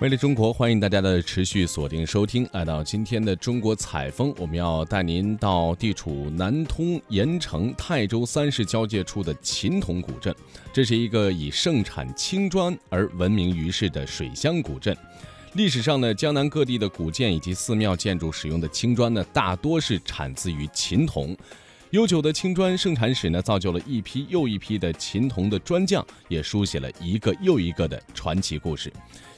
魅力中国，欢迎大家的持续锁定收听。来到今天的中国采风，我们要带您到地处南通盐城泰州三市交界处的秦同古镇。这是一个以盛产青砖而闻名于世的水乡古镇。历史上呢，江南各地的古建以及寺庙建筑使用的青砖呢，大多是产自于秦同。悠久的青砖盛产史呢，造就了一批又一批的秦铜的砖匠，也书写了一个又一个的传奇故事。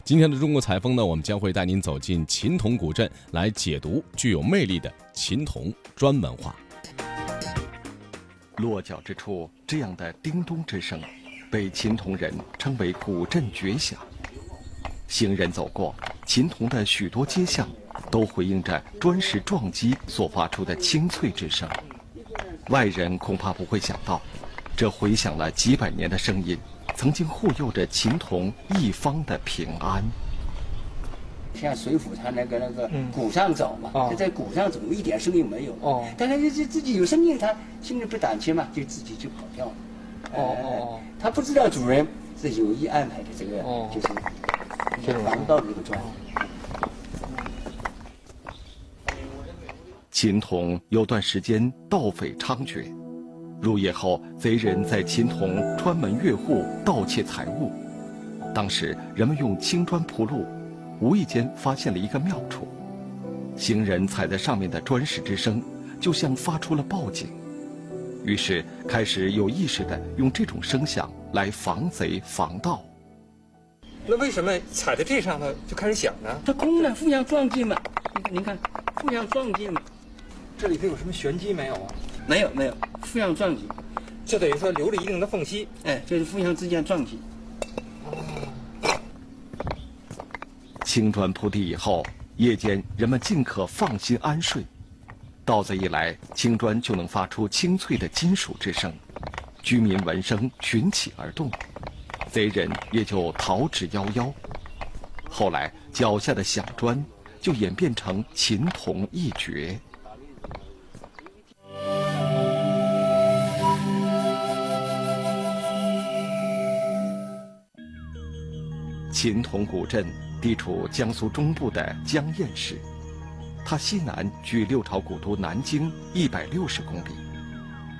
今天的中国采风呢，我们将会带您走进秦铜古镇，来解读具有魅力的秦铜砖文化。落脚之处，这样的叮咚之声，被秦铜人称为古镇绝响。行人走过，秦铜的许多街巷，都回应着砖石撞击所发出的清脆之声。外人恐怕不会想到，这回响了几百年的声音。曾经护佑着秦童一方的平安。像水浒他那个那个鼓上走嘛，在鼓上走一点声音没有。哦。但是这自己有声音，他心里不胆怯嘛，就自己就跑掉了。哦哦他不知道主人是有意安排的，这个就是防盗的一个砖。秦童有段时间盗匪猖獗。入夜后，贼人在秦同穿门越户盗窃财物。当时人们用青砖铺路，无意间发现了一个妙处：行人踩在上面的砖石之声，就像发出了报警。于是开始有意识地用这种声响来防贼防盗。那为什么踩在这上头就开始响呢？它空了，互相撞击嘛。您看，互相撞击嘛。这里头有什么玄机没有啊？没有没有，互相撞击，就等于说留了一定的缝隙。哎，就是互相之间撞击。青砖铺地以后，夜间人们尽可放心安睡。盗贼一来，青砖就能发出清脆的金属之声，居民闻声群起而动，贼人也就逃之夭夭。后来脚下的响砖就演变成琴童一绝。秦同古镇地处江苏中部的江堰市，它西南距六朝古都南京一百六十公里，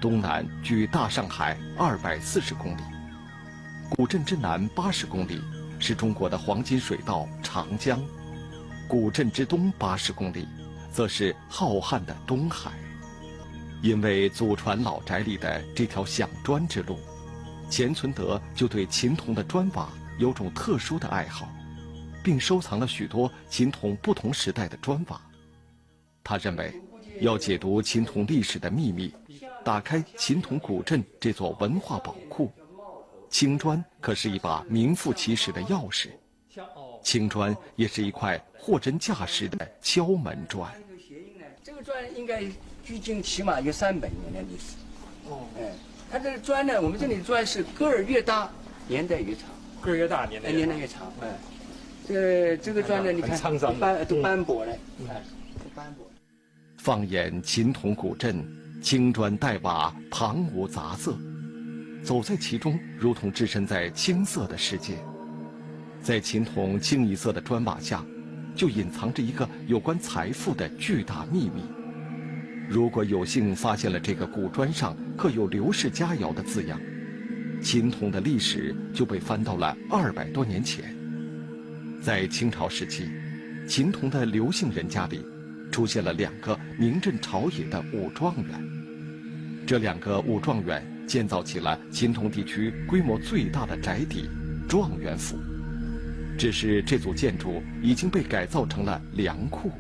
东南距大上海二百四十公里。古镇之南八十公里是中国的黄金水道长江，古镇之东八十公里，则是浩瀚的东海。因为祖传老宅里的这条响砖之路，钱存德就对秦铜的砖瓦。有种特殊的爱好，并收藏了许多秦铜不同时代的砖瓦。他认为，要解读秦铜历史的秘密，打开秦铜古镇这座文化宝库，青砖可是一把名副其实的钥匙。青砖也是一块货真价实的敲门砖。这个砖应该距今起码有三百年的历史。哦，哎，它这个砖呢，我们这里的砖是个儿越大，年代越长。个儿越大，年代年代越长。哎，这这个砖呢，你看，斑都斑驳了，你看，斑驳。放眼秦同古镇，青砖黛瓦，旁无杂色，走在其中，如同置身在青色的世界。在秦同清一色的砖瓦下，就隐藏着一个有关财富的巨大秘密。如果有幸发现了这个古砖上刻有“刘氏佳肴”的字样。秦铜的历史就被翻到了二百多年前，在清朝时期，秦铜的刘姓人家里，出现了两个名震朝野的武状元。这两个武状元建造起了秦铜地区规模最大的宅邸——状元府。只是这组建筑已经被改造成了粮库。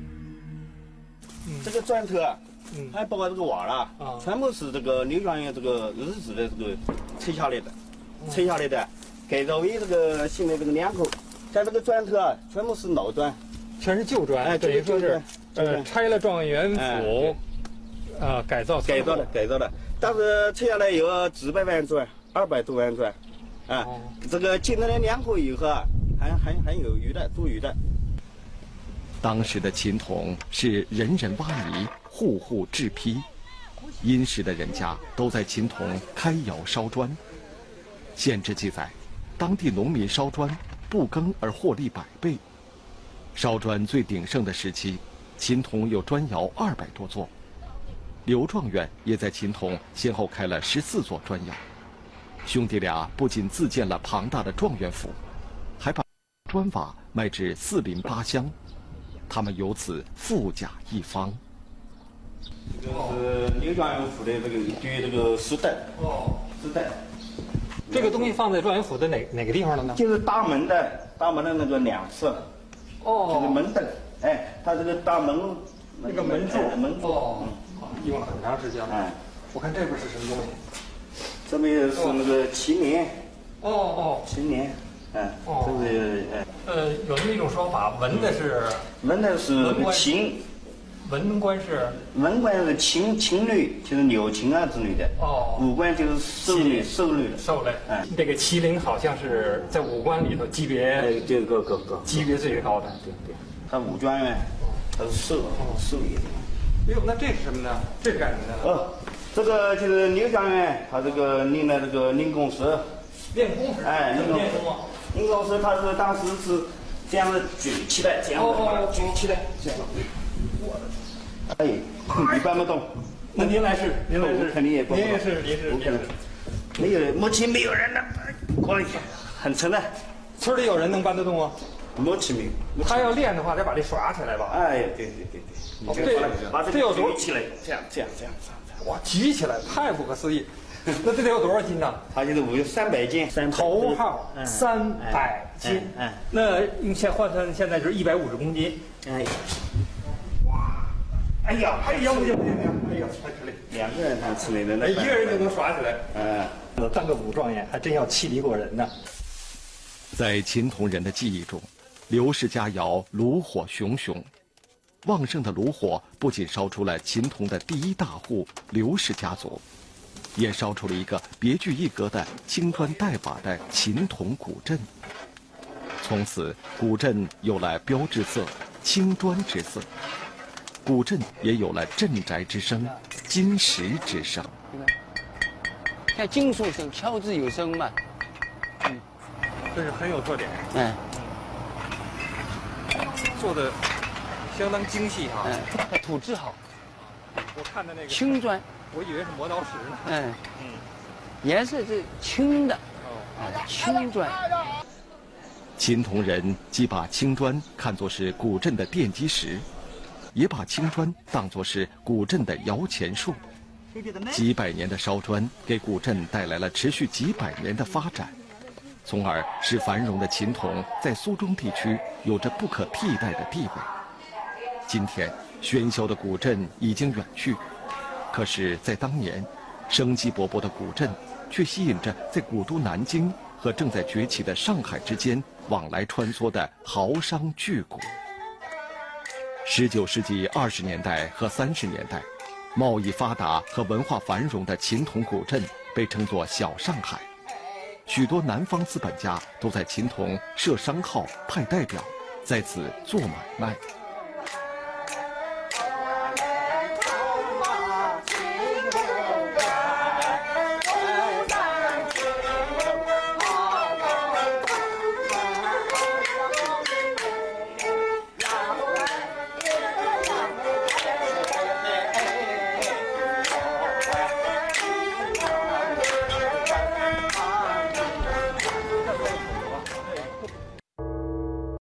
这个砖头啊，还包括这个瓦了，全部是这个刘状元这个日子的这个。拆下来的，拆下来的，改造为这个新的这个两口。像这个砖头啊，全部是老砖，全是旧砖。哎，等于说是，呃，拆了状元府，啊，改造改造的，改造的。但是拆下来有几百万砖，二百多万砖，啊，这个进了两口以后啊，还还还有余的，多余的。当时的秦铜是人人挖泥，户户制坯。殷实的人家都在秦同开窑烧砖。县志记载，当地农民烧砖不耕而获利百倍，烧砖最鼎盛的时期，秦铜有砖窑二百多座。刘状元也在秦铜先后开了十四座砖窑。兄弟俩不仅自建了庞大的状元府，还把砖瓦卖至四邻八乡，他们由此富甲一方。这个状元府的这个对这个丝带哦，丝带。这个东西放在状元府的哪哪个地方了呢？就是大门的大门的那个两侧，哦，就是门的，哎，它这个大门那个门柱。门柱，哦，用了很长时间了。哎，我看这边是什么东西？这边是那个麒麟，哦哦，麒麟，哎，这是哎，呃，有那么一种说法，文的是文的是秦，文官是文官是禽禽类，就是柳琴啊之类的，哦，武官就是兽类，兽类的狩猎，哎，这个麒麟好像是在武官里头级别这个个个级别最高的，对对，他武状元，他是狩狩猎的。哎呦，那这是什么呢？这是干什么的？哦。这个就是刘状元，他这个练的这个练功时，练功时，哎，练功，练功时，他是当时是这样子举起来，这样子举起来，这样，我的，哎，你搬不动。那您来试，您来试，肯定也不您也是，您是，不可能。没有，目前没有人能，可以，很沉的。村里有人能搬得动吗？目前没有。他要练的话，得把这耍起来吧？哎，对对对对。这把这个举起来，这样这样这样。哇，举起来太不可思议！那这得有多少斤呢？他就是五三百斤，头号三百斤。嗯，那用现换算现在就是一百五十公斤。哎，哇！哎呀，哎呀，不行不行不行！哎呀，太吃力。两个人才吃力的，那一个人就能耍起来。嗯，当个武状元还真要气力过人呢。在秦铜人的记忆中，刘氏家窑炉火熊熊。旺盛的炉火不仅烧出了秦铜的第一大户刘氏家族，也烧出了一个别具一格的青砖黛瓦的秦铜古镇。从此，古镇有了标志色青砖之色，古镇也有了镇宅之声金石之声。像金属声，敲字有声嘛。嗯，这是很有特点。嗯，做的。相当精细哈，嗯，土质好。我看的那个青砖，我以为是磨刀石呢。嗯嗯，颜色是青的，哦，青砖。秦铜人既把青砖看作是古镇的奠基石，也把青砖当作是古镇的摇钱树。几百年的烧砖给古镇带来了持续几百年的发展，从而使繁荣的秦铜在苏中地区有着不可替代的地位。今天，喧嚣的古镇已经远去，可是，在当年，生机勃勃的古镇却吸引着在古都南京和正在崛起的上海之间往来穿梭的豪商巨贾。十九世纪二十年代和三十年代，贸易发达和文化繁荣的秦铜古镇被称作“小上海”，许多南方资本家都在秦铜设商号、派代表，在此做买卖。